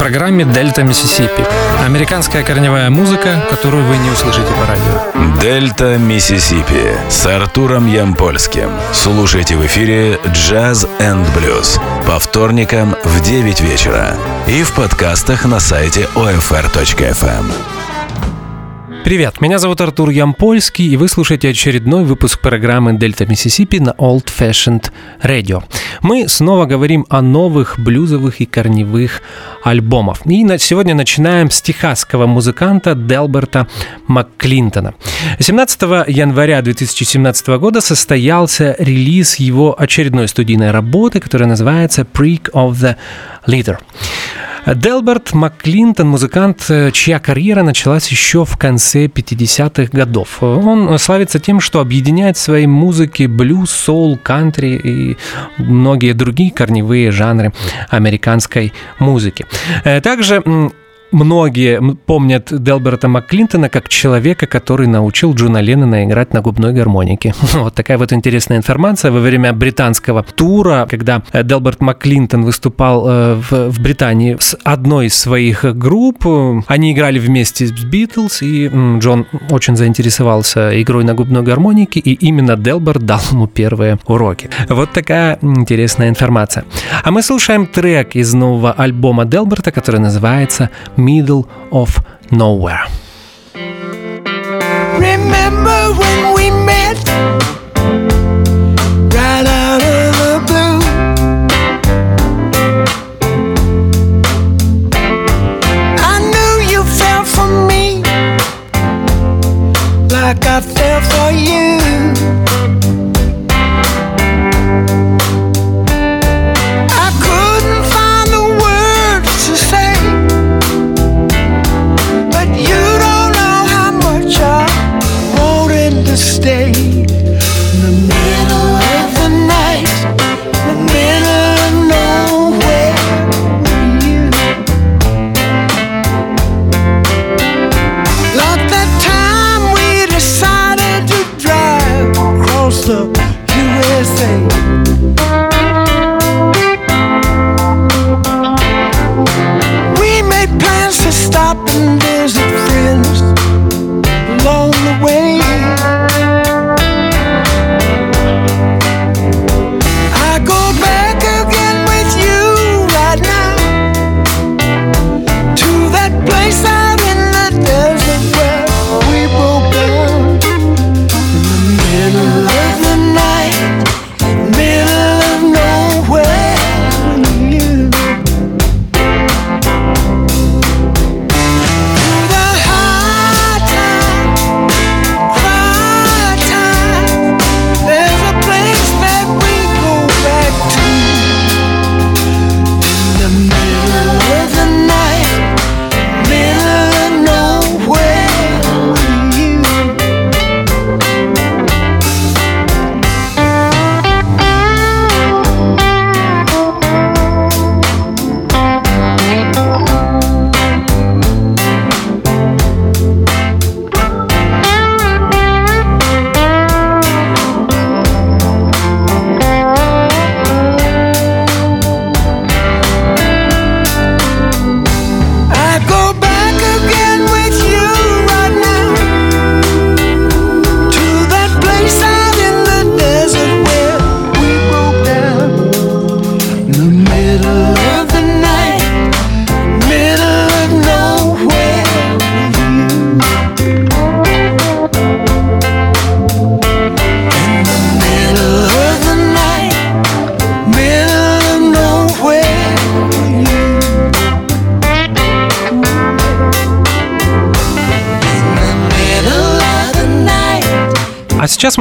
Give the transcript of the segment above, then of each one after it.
программе «Дельта Миссисипи». Американская корневая музыка, которую вы не услышите по радио. «Дельта Миссисипи» с Артуром Ямпольским. Слушайте в эфире «Jazz and Blues» по вторникам в 9 вечера и в подкастах на сайте OFR.FM. Привет, меня зовут Артур Ямпольский, и вы слушаете очередной выпуск программы «Дельта Миссисипи» на Old Fashioned Radio. Мы снова говорим о новых блюзовых и корневых альбомах. И на, сегодня начинаем с техасского музыканта Делберта МакКлинтона. 17 января 2017 года состоялся релиз его очередной студийной работы, которая называется «Prick of the Leader». Делберт Макклинтон, музыкант, э, чья карьера началась еще в конце 50-х годов. Он славится тем, что объединяет в своей музыке блюз, соул, кантри и многие другие корневые жанры американской музыки. Э, также Многие помнят Делберта МакКлинтона как человека, который научил Джона Леннона играть на губной гармонике. Вот такая вот интересная информация. Во время британского тура, когда э, Делберт МакКлинтон выступал э, в, Британии с одной из своих групп, они играли вместе с Битлз, и Джон очень заинтересовался игрой на губной гармонике, и именно Делберт дал ему первые уроки. Вот такая интересная информация. А мы слушаем трек из нового альбома Делберта, который называется middle of nowhere. Remember when we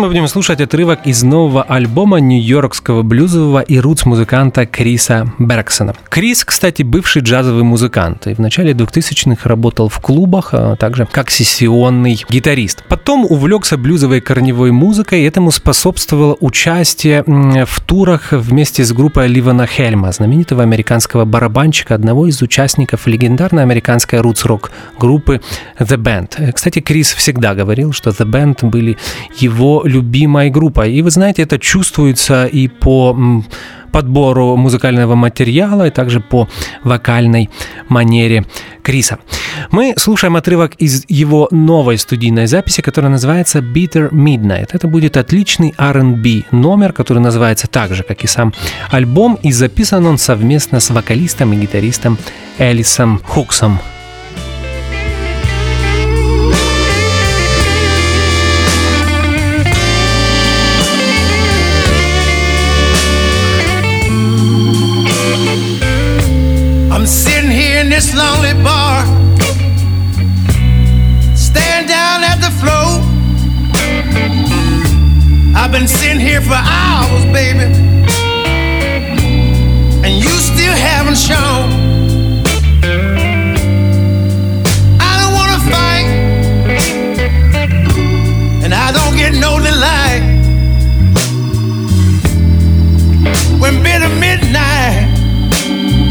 будем слушать отрывок из нового альбома нью-йоркского блюзового и рутс-музыканта Криса Бергсона. Крис, кстати, бывший джазовый музыкант и в начале 2000-х работал в клубах, а также как сессионный гитарист. Потом увлекся блюзовой корневой музыкой, и этому способствовало участие в турах вместе с группой Ливана Хельма, знаменитого американского барабанщика, одного из участников легендарной американской рутс-рок группы The Band. Кстати, Крис всегда говорил, что The Band были его его любимой группой. И вы знаете, это чувствуется и по подбору музыкального материала и также по вокальной манере Криса. Мы слушаем отрывок из его новой студийной записи, которая называется Bitter Midnight. Это будет отличный R&B номер, который называется так же, как и сам альбом, и записан он совместно с вокалистом и гитаристом Элисом Хуксом. I've been sitting here for hours, baby, and you still haven't shown. I don't wanna fight, and I don't get no delight when bitter midnight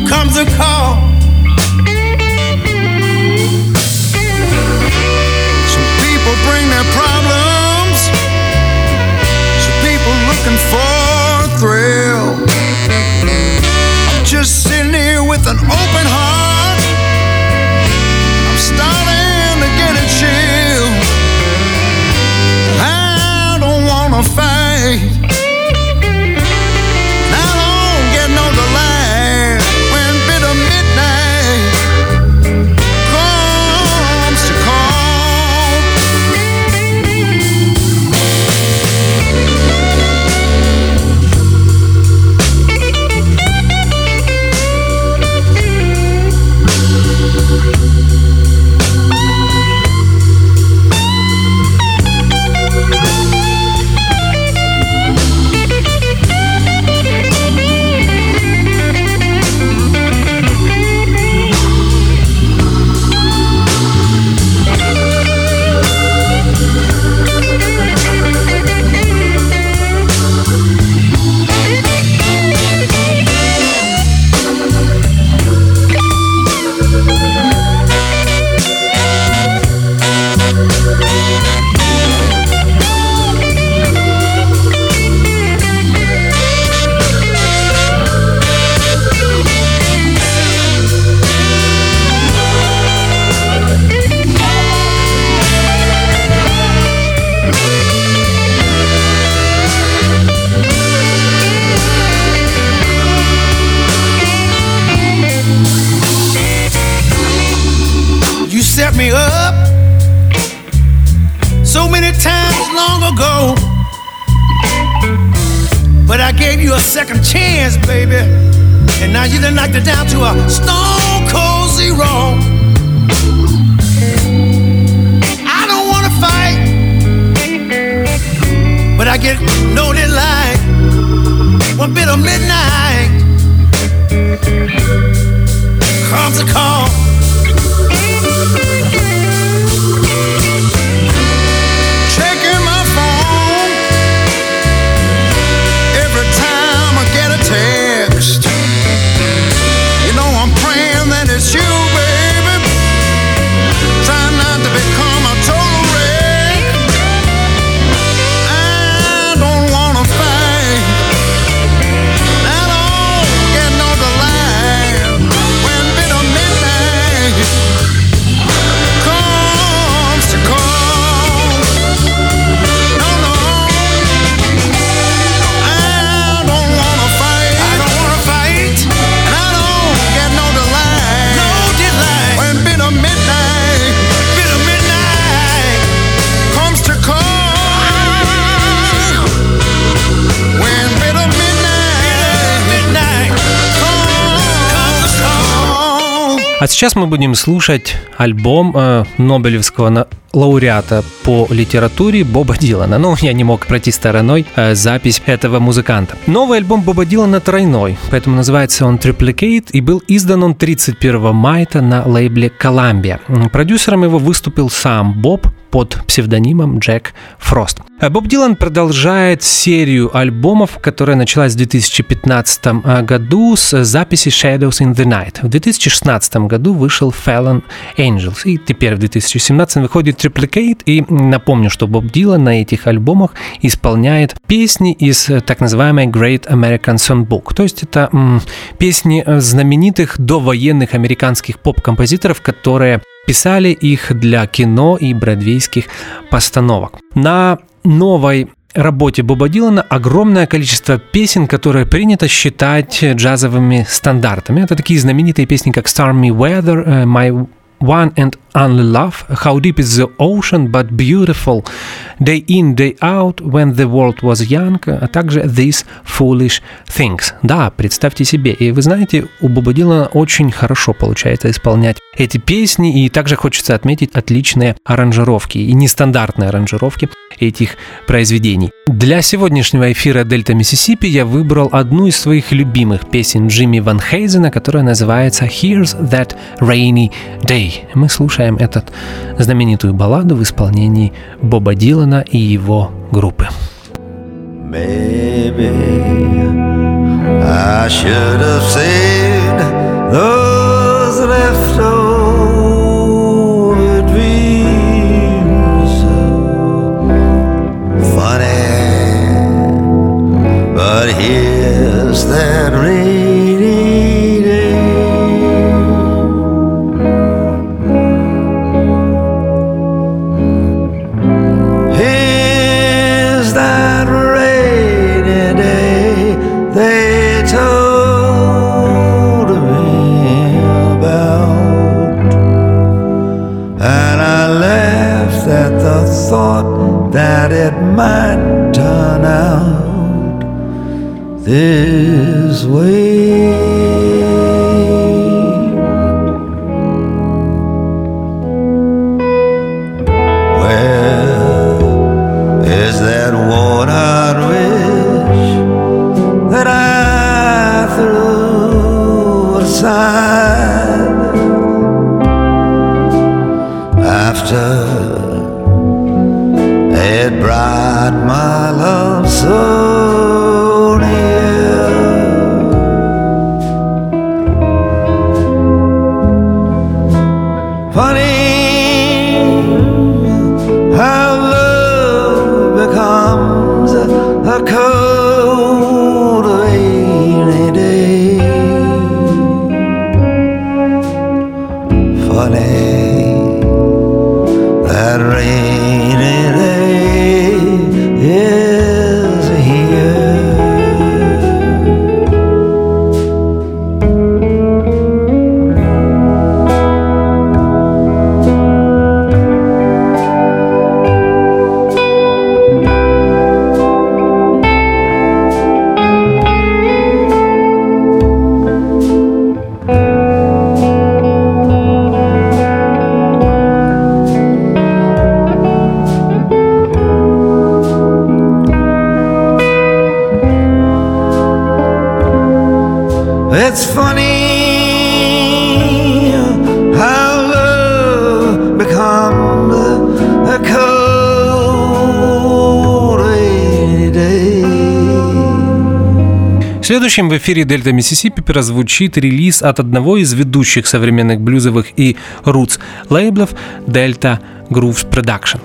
comes a call. looking for a thrill. I'm just sitting here with an open heart. Second chance, baby. And now you done knocked it down to a stone cold zero. I don't wanna fight, but I get no delight. One bit of midnight comes a call. А сейчас мы будем слушать альбом э, Нобелевского лауреата по литературе Боба Дилана. Но я не мог пройти стороной э, запись этого музыканта. Новый альбом Боба Дилана тройной, поэтому называется он Triplicate и был издан он 31 мая на лейбле Columbia. Продюсером его выступил сам Боб, под псевдонимом Джек Фрост. А Боб Дилан продолжает серию альбомов, которая началась в 2015 а, году с записи Shadows in the Night. В 2016 году вышел Fallen Angels, и теперь в 2017 выходит Triplicate. И напомню, что Боб Дилан на этих альбомах исполняет песни из э, так называемой Great American Songbook. То есть это м, песни э, знаменитых довоенных американских поп-композиторов, которые писали их для кино и бродвейских постановок. На новой работе Боба Дилана огромное количество песен, которые принято считать джазовыми стандартами. Это такие знаменитые песни, как Stormy Weather, э, My One and Only Love, How Deep is the Ocean, But Beautiful, Day In, Day Out, When the World Was Young, а также These Foolish Things. Да, представьте себе. И вы знаете, у Боба Дилана очень хорошо получается исполнять эти песни, и также хочется отметить отличные аранжировки и нестандартные аранжировки этих произведений. Для сегодняшнего эфира Дельта Миссисипи я выбрал одну из своих любимых песен Джимми Ван Хейзена, которая называется Here's That Rainy Day. Мы слушаем эту знаменитую балладу в исполнении Боба Дилана и его группы. Maybe I should have saved those leftover dreams. Funny, but here's that rainy threw aside? After it brought my love so Следующим в эфире Дельта Миссисипи прозвучит релиз от одного из ведущих современных блюзовых и рутс лейблов Delta Grooves Production.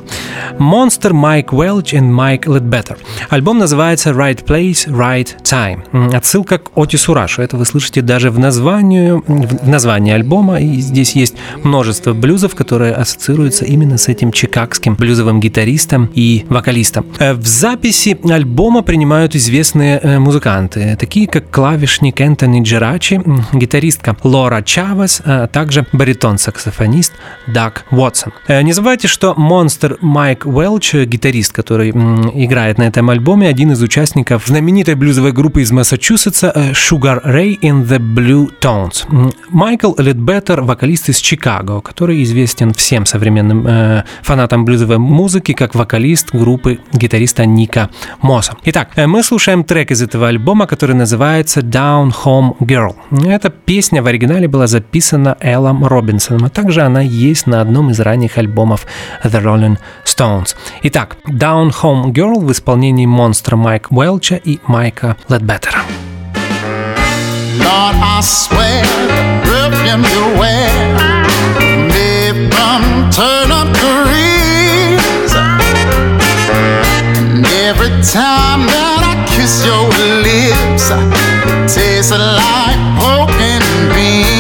Monster Mike Welch и Mike Ledbetter. Альбом называется Right Place, Right Time. Отсылка к Отису Рашу. Это вы слышите даже в названии, в названии альбома. И здесь есть множество блюзов, которые ассоциируются именно с этим чикагским блюзовым гитаристом и вокалистом. Э, В записи альбома принимают известные э, музыканты, такие как клавишник Энтони Джерачи, гитаристка Лора Чавес, а также баритон-саксофонист Даг Уотсон. Э, Не забывайте, что Монстр Майк Уэлч, э, гитарист, который играет на этом альбоме, один из участников знаменитой блюзовой группы из Массачусетса э, Sugar Ray in the Blue Tones. Майкл Ледбеттер, вокалист из Чикаго, который известен всем современным э, фанатам блюзовой музыки как вокалист группы гитариста Ника Мосса. Итак, э, мы слушаем трек из этого альбома, который называется Down Home Girl. Эта песня в оригинале была записана Эллом Робинсоном, а также она есть на одном из ранних альбомов The Rolling Stones. Stones. Итак, Down Home Girl в исполнении монстра Майк Уэлча и Майка Ледбеттера. Lord, I swear, you from turn up every time that I kiss your lips, tastes like poking beans.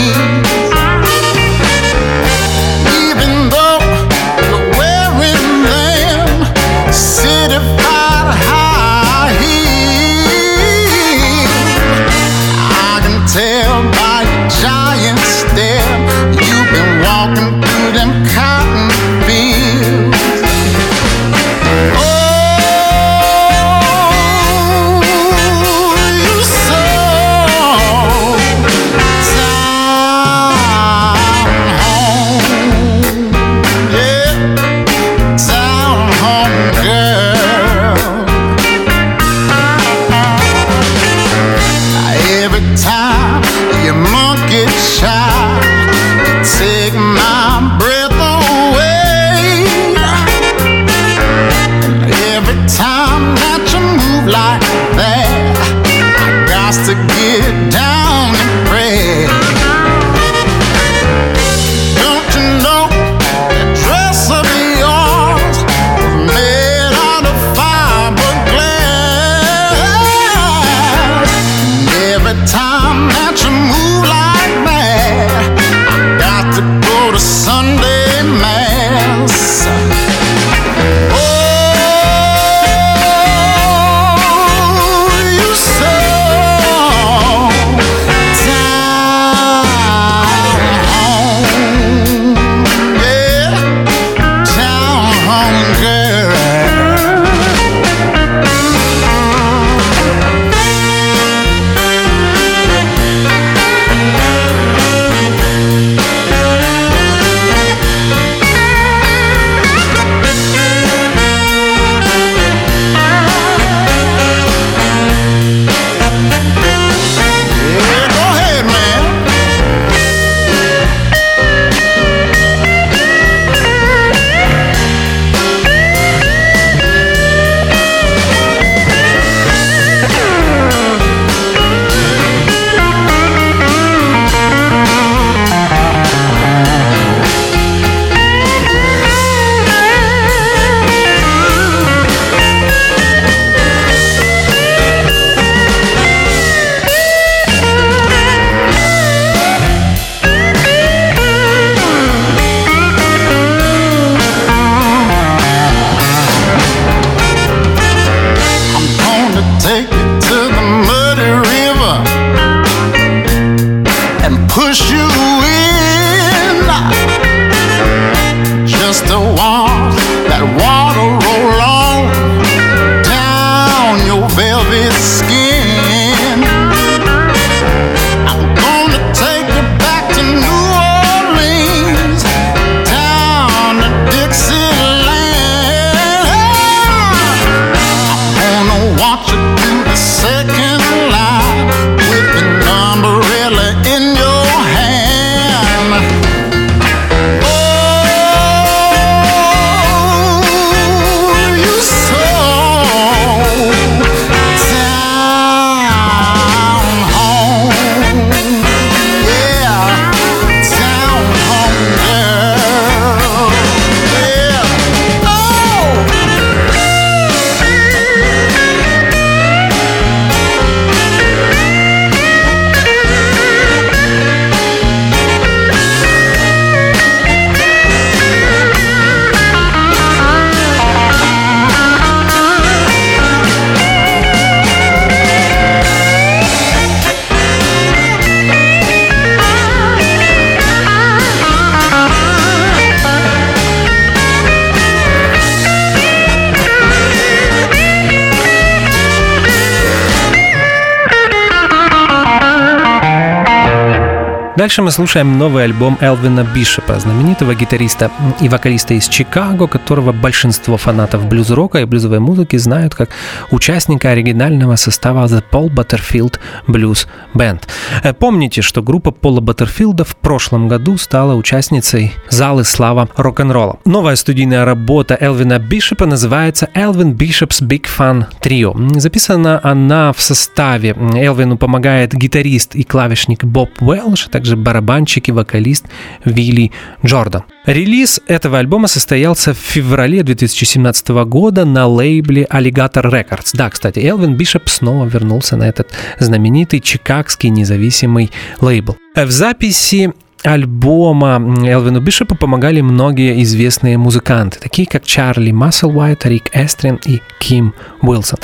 Дальше мы слушаем новый альбом Элвина Бишопа, знаменитого гитариста и вокалиста из Чикаго, которого большинство фанатов блюз-рока и блюзовой музыки знают как участника оригинального состава The Paul Butterfield Blues Band. Э, Помните, что группа Пола Баттерфилда в прошлом году стала участницей Залы слава рок-н-ролла. Новая студийная работа Элвина Бишопа называется Elvin Bishop's Big Fun Trio. Записана она в составе. Элвину помогает гитарист и клавишник Боб Уэлш, а также барабанщик и вокалист Вилли Джордан. Релиз этого альбома состоялся в феврале 2017 года на лейбле Alligator Records. Да, кстати, Элвин Бишоп снова вернулся на этот знаменитый чикагский независимый лейбл. В записи альбома Элвину Бишопу помогали многие известные музыканты, такие как Чарли Масселвайт, Рик Эстрин и Ким Уилсон.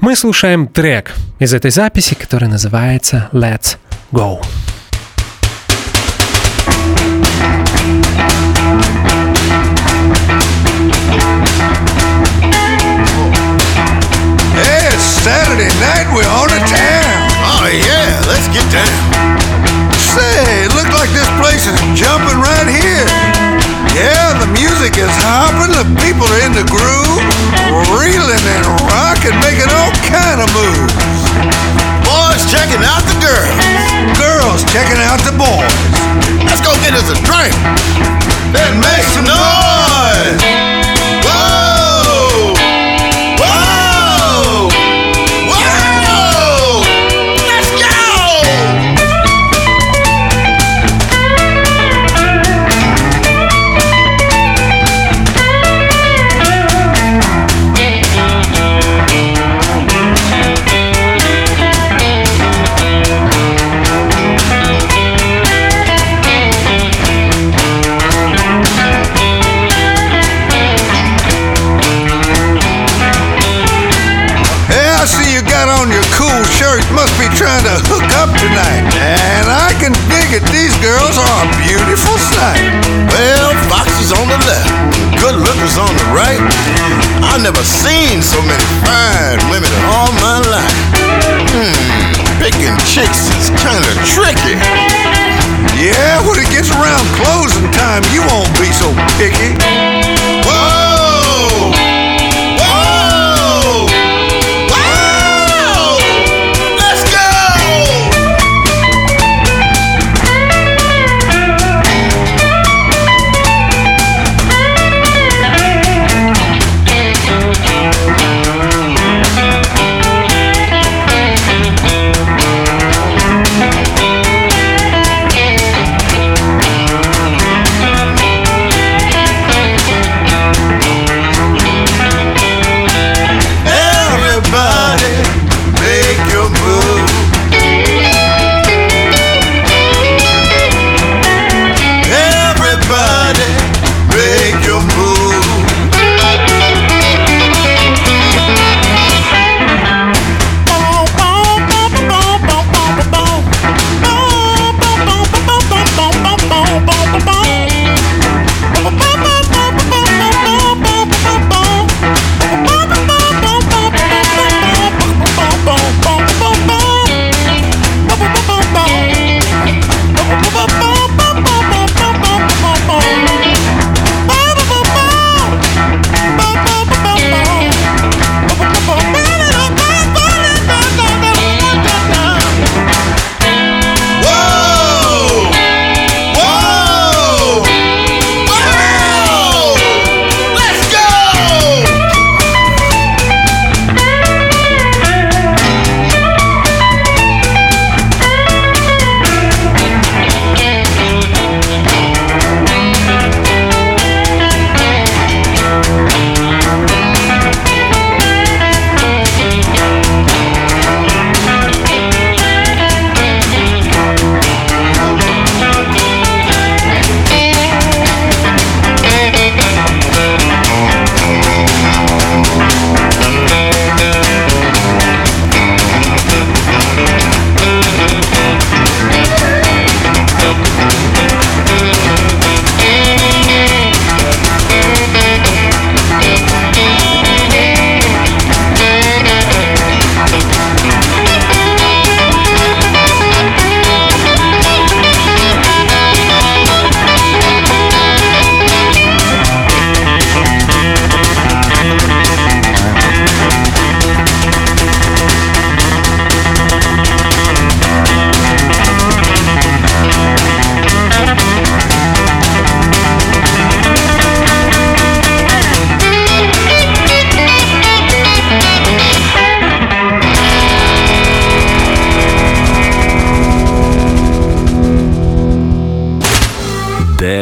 Мы слушаем трек из этой записи, который называется «Let's Go». Saturday night. We're on the town. Oh yeah, let's get down. Say, look like this place is jumping right here. Yeah, the music is hopping, the people are in the groove, reeling and rocking, making all kind of moves. Boys checking out the girls. Girls checking out the boys. Let's go get us a drink. Then make some noise. These girls are a beautiful sight. Well, Foxy's on the left, good lookers on the right. I've never seen so many fine women in all my life. Hmm, picking chicks is kinda tricky. Yeah, when it gets around closing time, you won't be so picky. Whoa!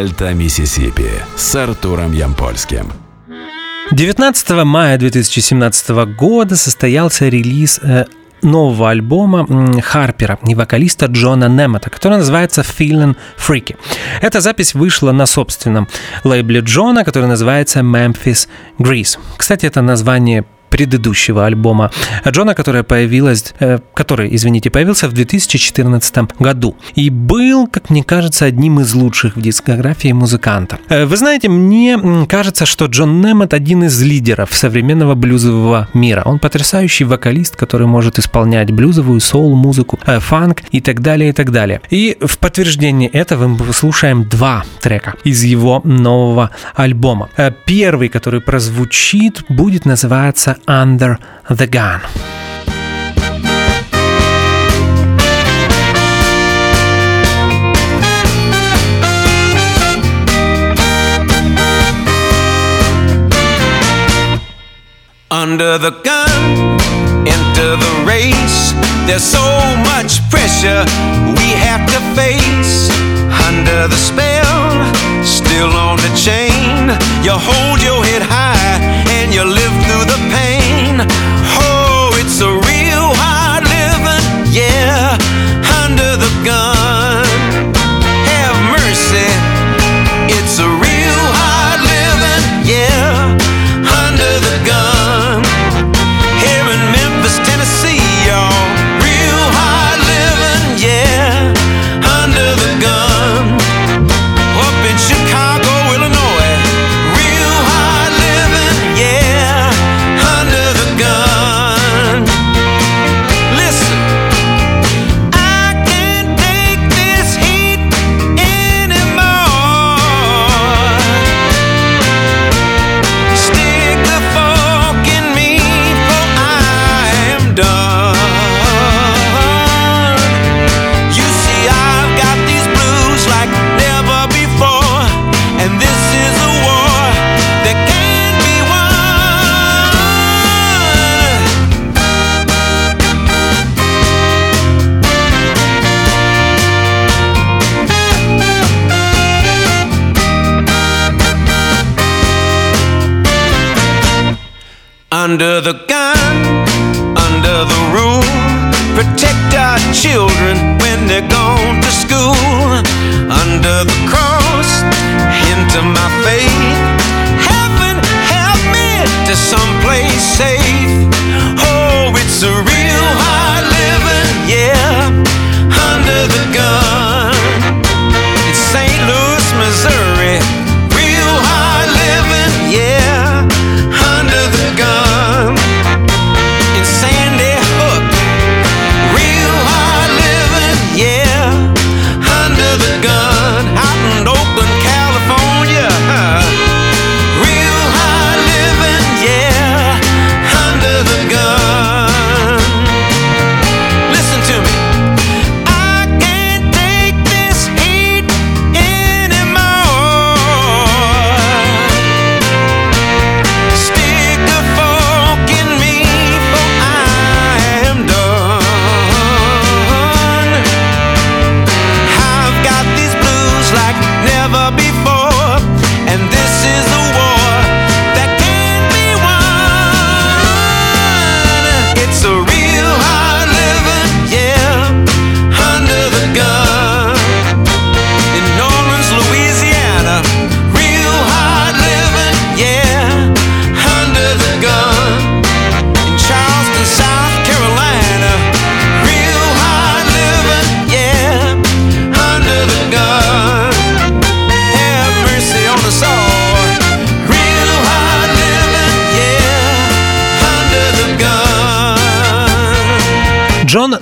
Дельта Миссисипи с Артуром Ямпольским. 19 мая 2017 года состоялся релиз э, нового альбома Харпера и вокалиста Джона Немета, который называется Feeling Freaky. Эта запись вышла на собственном лейбле Джона, который называется Memphis Grease. Кстати, это название предыдущего альбома Джона, которая появилась, э, который, извините, появился в 2014 году. И был, как мне кажется, одним из лучших в дискографии музыканта. Э, вы знаете, мне кажется, что Джон Немет один из лидеров современного блюзового мира. Он потрясающий вокалист, который может исполнять блюзовую, соул-музыку, э, фанк и так далее, и так далее. И в подтверждение этого мы послушаем два трека из его нового альбома. Э, первый, который прозвучит, будет называться under the gun. Under the gun, enter the race. There's so much pressure we have to face. Under the spell, still on the chain. You hold Under the gun, under the rule, protect our children when they're gone to school. Under the cross, into my faith. Heaven help me to someplace safe. Oh, it's a real hard living, yeah. Under the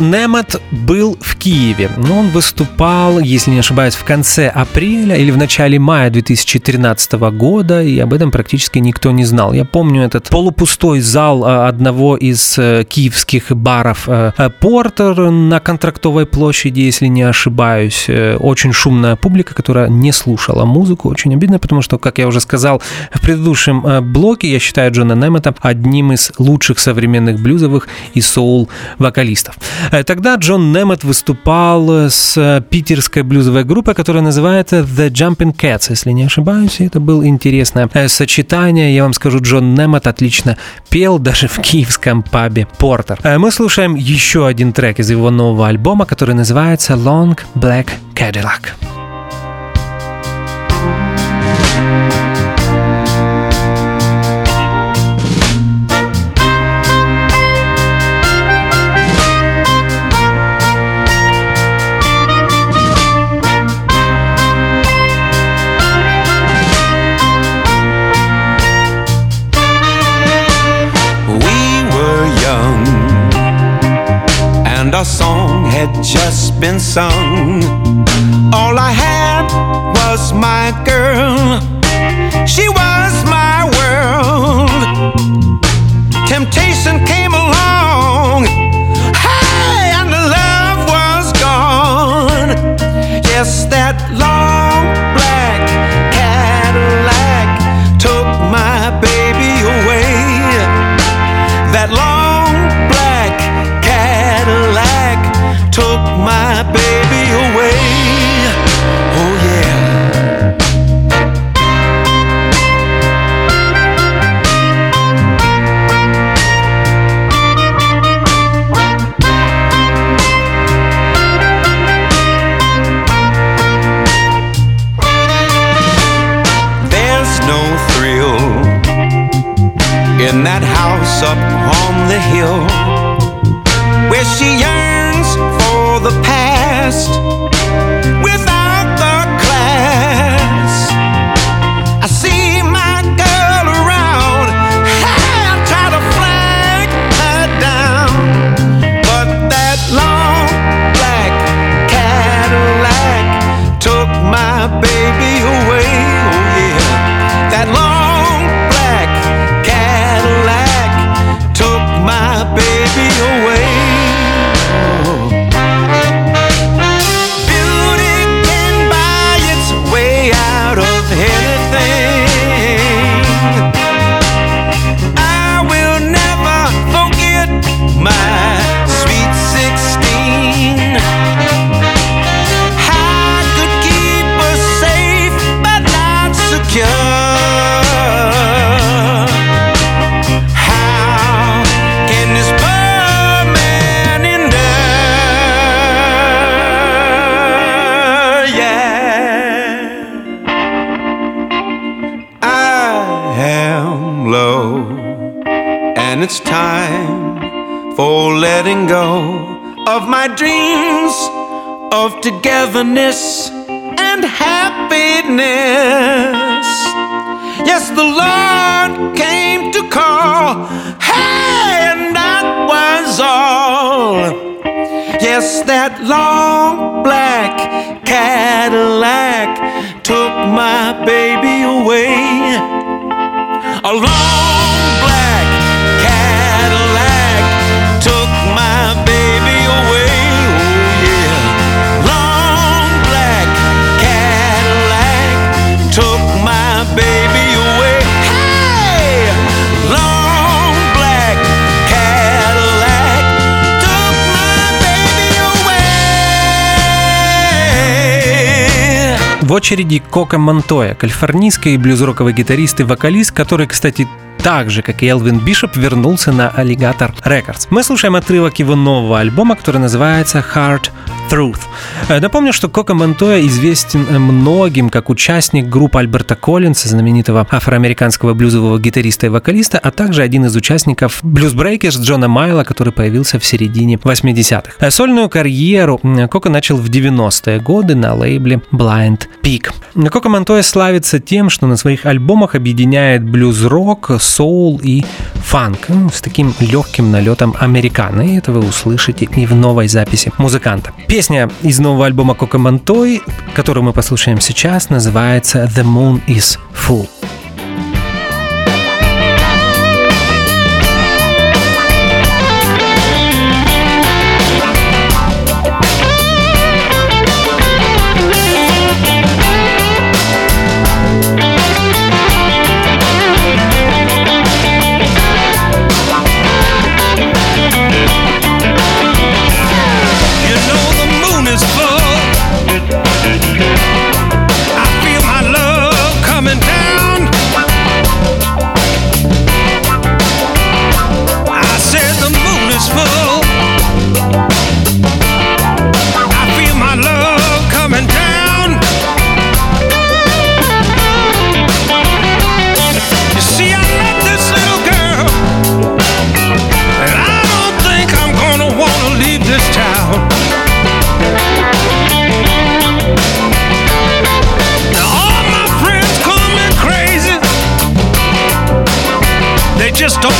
Немет был в Киеве, но он выступал, если не ошибаюсь, в конце апреля или в начале мая 2013 года, и об этом практически никто не знал. Я помню этот полупустой зал э, одного из э, киевских баров э, э, «Портер» на Контрактовой площади, если не ошибаюсь. Очень шумная публика, которая не слушала музыку. Очень обидно, потому что, как я уже сказал в предыдущем блоке, я считаю Джона Немета одним из лучших современных блюзовых и соул-вокалистов. Э, Тогда Джон Немет выступал с э, питерской блюзовой группой, которая называется The Jumping Cats, если не ошибаюсь. Это было интересное э, сочетание. Я вам скажу, Джон Немет отлично пел даже в киевском пабе Портер. Э, Мы слушаем еще один трек из его нового альбома, который называется Long Black Cadillac. We had just been sung. All I had was my girl, she was in that house up on the hill where she yearns for the past. Without В очереди Кока Монтоя, калифорнийский блюз-роковый гитарист и вокалист, который, кстати, так же, как и Элвин Бишоп, вернулся на Alligator Records. Мы слушаем отрывок его нового альбома, который называется Hard Truth. Э, Напомню, что Кока Монтоя известен э, многим как участник группы Альберта Коллинса, знаменитого афроамериканского блюзового гитариста и вокалиста, а также один из участников Blues Breakers Джона Майла, который появился в середине 80-х. Э, Сольную карьеру Кока начал в 90-е годы на лейбле Blind Peak. Кока Монтоя славится тем, что на своих альбомах объединяет блюз-рок, соул и фанк м, с таким легким налетом американо. И это вы услышите и в новой записи музыканта. Песня из нового альбома Кока Монтой, которую мы послушаем сейчас, называется The Moon is Full. Just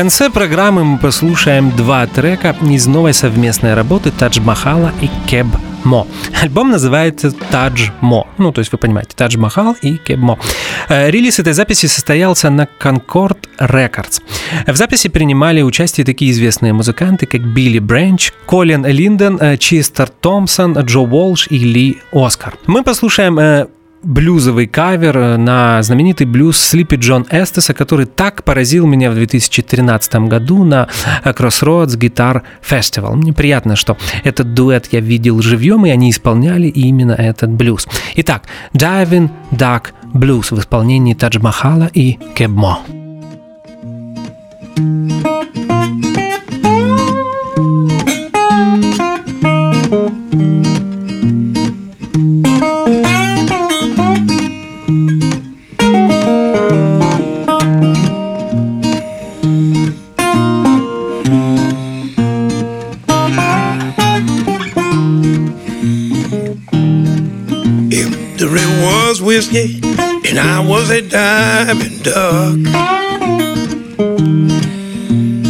конце программы мы послушаем два трека из новой совместной работы Тадж Махала и Кеб Мо. Альбом называется Тадж Мо. Ну, то есть вы понимаете, Тадж Махал и Кеб Мо. Э, Релиз этой записи состоялся на Concord Records. В записи принимали участие такие известные музыканты, как Билли Бренч, Колин Линден, э, Чистер Томпсон, Джо Уолш и Ли Оскар. Мы послушаем э, блюзовый кавер э, на знаменитый блюз Слипи Джон Эстеса, который так поразил меня в 2013 году на э, Crossroads Guitar Festival. Мне приятно, что этот дуэт я видел живьем, и они исполняли именно этот блюз. Итак, Diving Duck Blues в исполнении Тадж Махала и Кебмо. Thank a diving duck.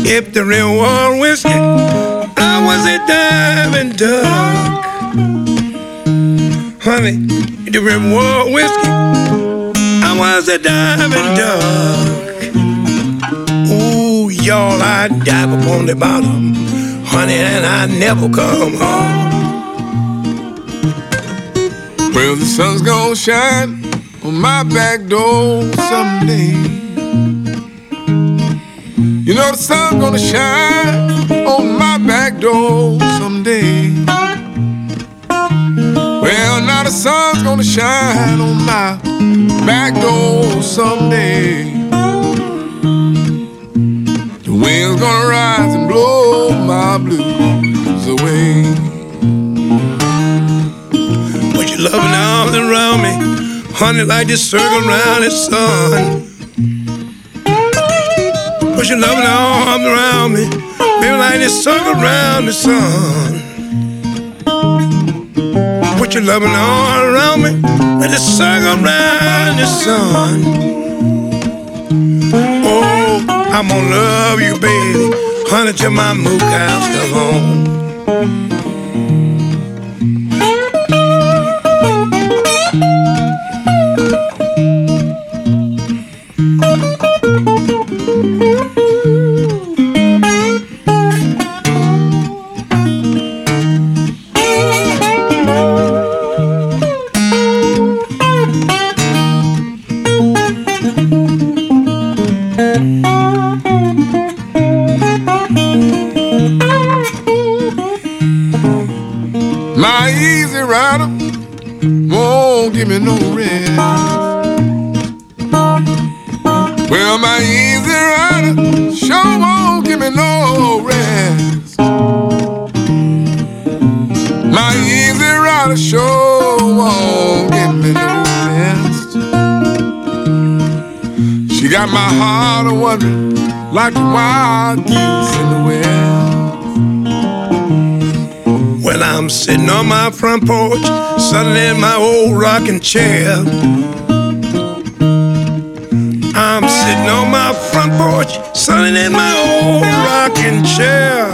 If the real war whiskey, I was a diving duck. Honey, the real war whiskey, I was a diving duck. Ooh, y'all, I dive upon the bottom, honey, and I never come home. Well, the sun's gonna shine on my back door someday. You know the sun's gonna shine on my back door someday. Well, now the sun's gonna shine on my back door someday. The wind's gonna rise and blow my blues away. Put your loving arms around me, honey, like the circle around the sun. Put your loving arms around me, baby, like the circle around the sun. Put your loving arms around me, like the circle around the sun. Oh, I'm gonna love you, baby, honey, till my mook cows come home. Well, my easy rider sure won't give me no rest. My easy rider sure won't give me no rest. She got my heart a wondering like wild geese in the west. Well, I'm sitting on my front porch, suddenly in my old rocking chair. I'm sitting on my front porch, suddenly in my old rocking chair.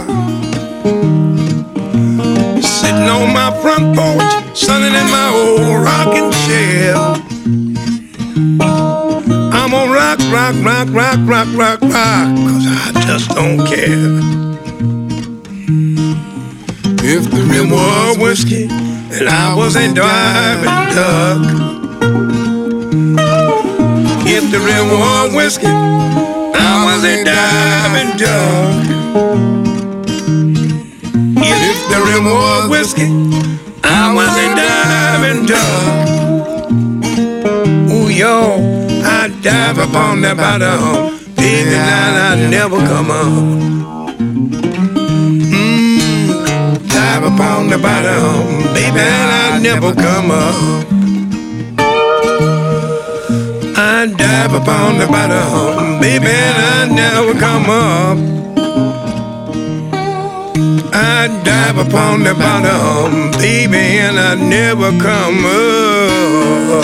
Sitting on my front porch, suddenly in my old rocking chair. I'm gonna rock, rock, rock, rock, rock, rock, rock, cause I just don't care. If the Real was whiskey, and I was a diving duck. If the real war whiskey, I was a diving duck. If the real war whiskey, I was a diving duck. Ooh, yo, I dive upon the bottom, baby, now I never come up. Mm, dive upon the bottom, baby, I never come up. Dive upon the bottom, baby, I never come up. I dive upon the bottom, baby, and I never come up.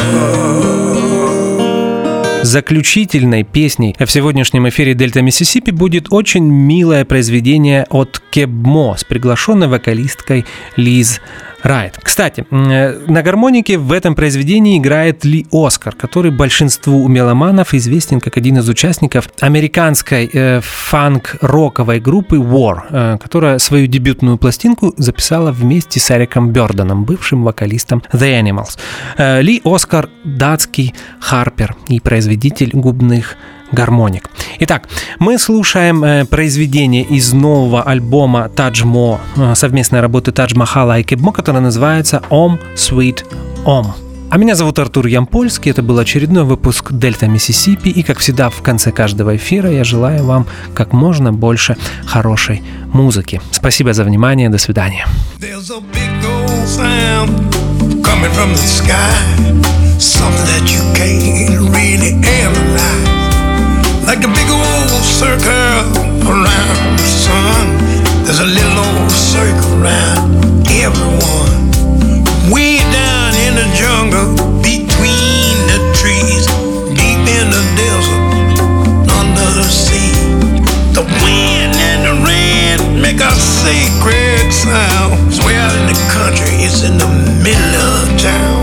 Заключительной песней в сегодняшнем эфире Дельта Миссисипи будет очень милое произведение от Кебмо с приглашенной вокалисткой Лиз Райт. Кстати, э, на гармонике в этом произведении играет Ли Оскар, который большинству меломанов известен как один из участников американской э, фанк-роковой группы War, э, которая свою дебютную пластинку записала вместе с Эриком Бёрденом, бывшим вокалистом The Animals. Э, Ли Оскар – датский харпер и производитель губных гармоник. Итак, мы слушаем э, произведение из нового альбома Таджмо, э, совместной работы Тадж и Кебмо, которое называется «Om Sweet Om». А меня зовут Артур Ямпольский, это был очередной выпуск Дельта Миссисипи, и как всегда в конце каждого эфира я желаю вам как можно больше хорошей музыки. Спасибо за внимание, до свидания. Something that you can't really analyze. like a big old circle around the sun. There's a little old circle around everyone. Way down in the jungle, between the trees, deep in the desert, under the sea. The wind and the rain make a sacred sound. It's in the country, it's in the middle of town.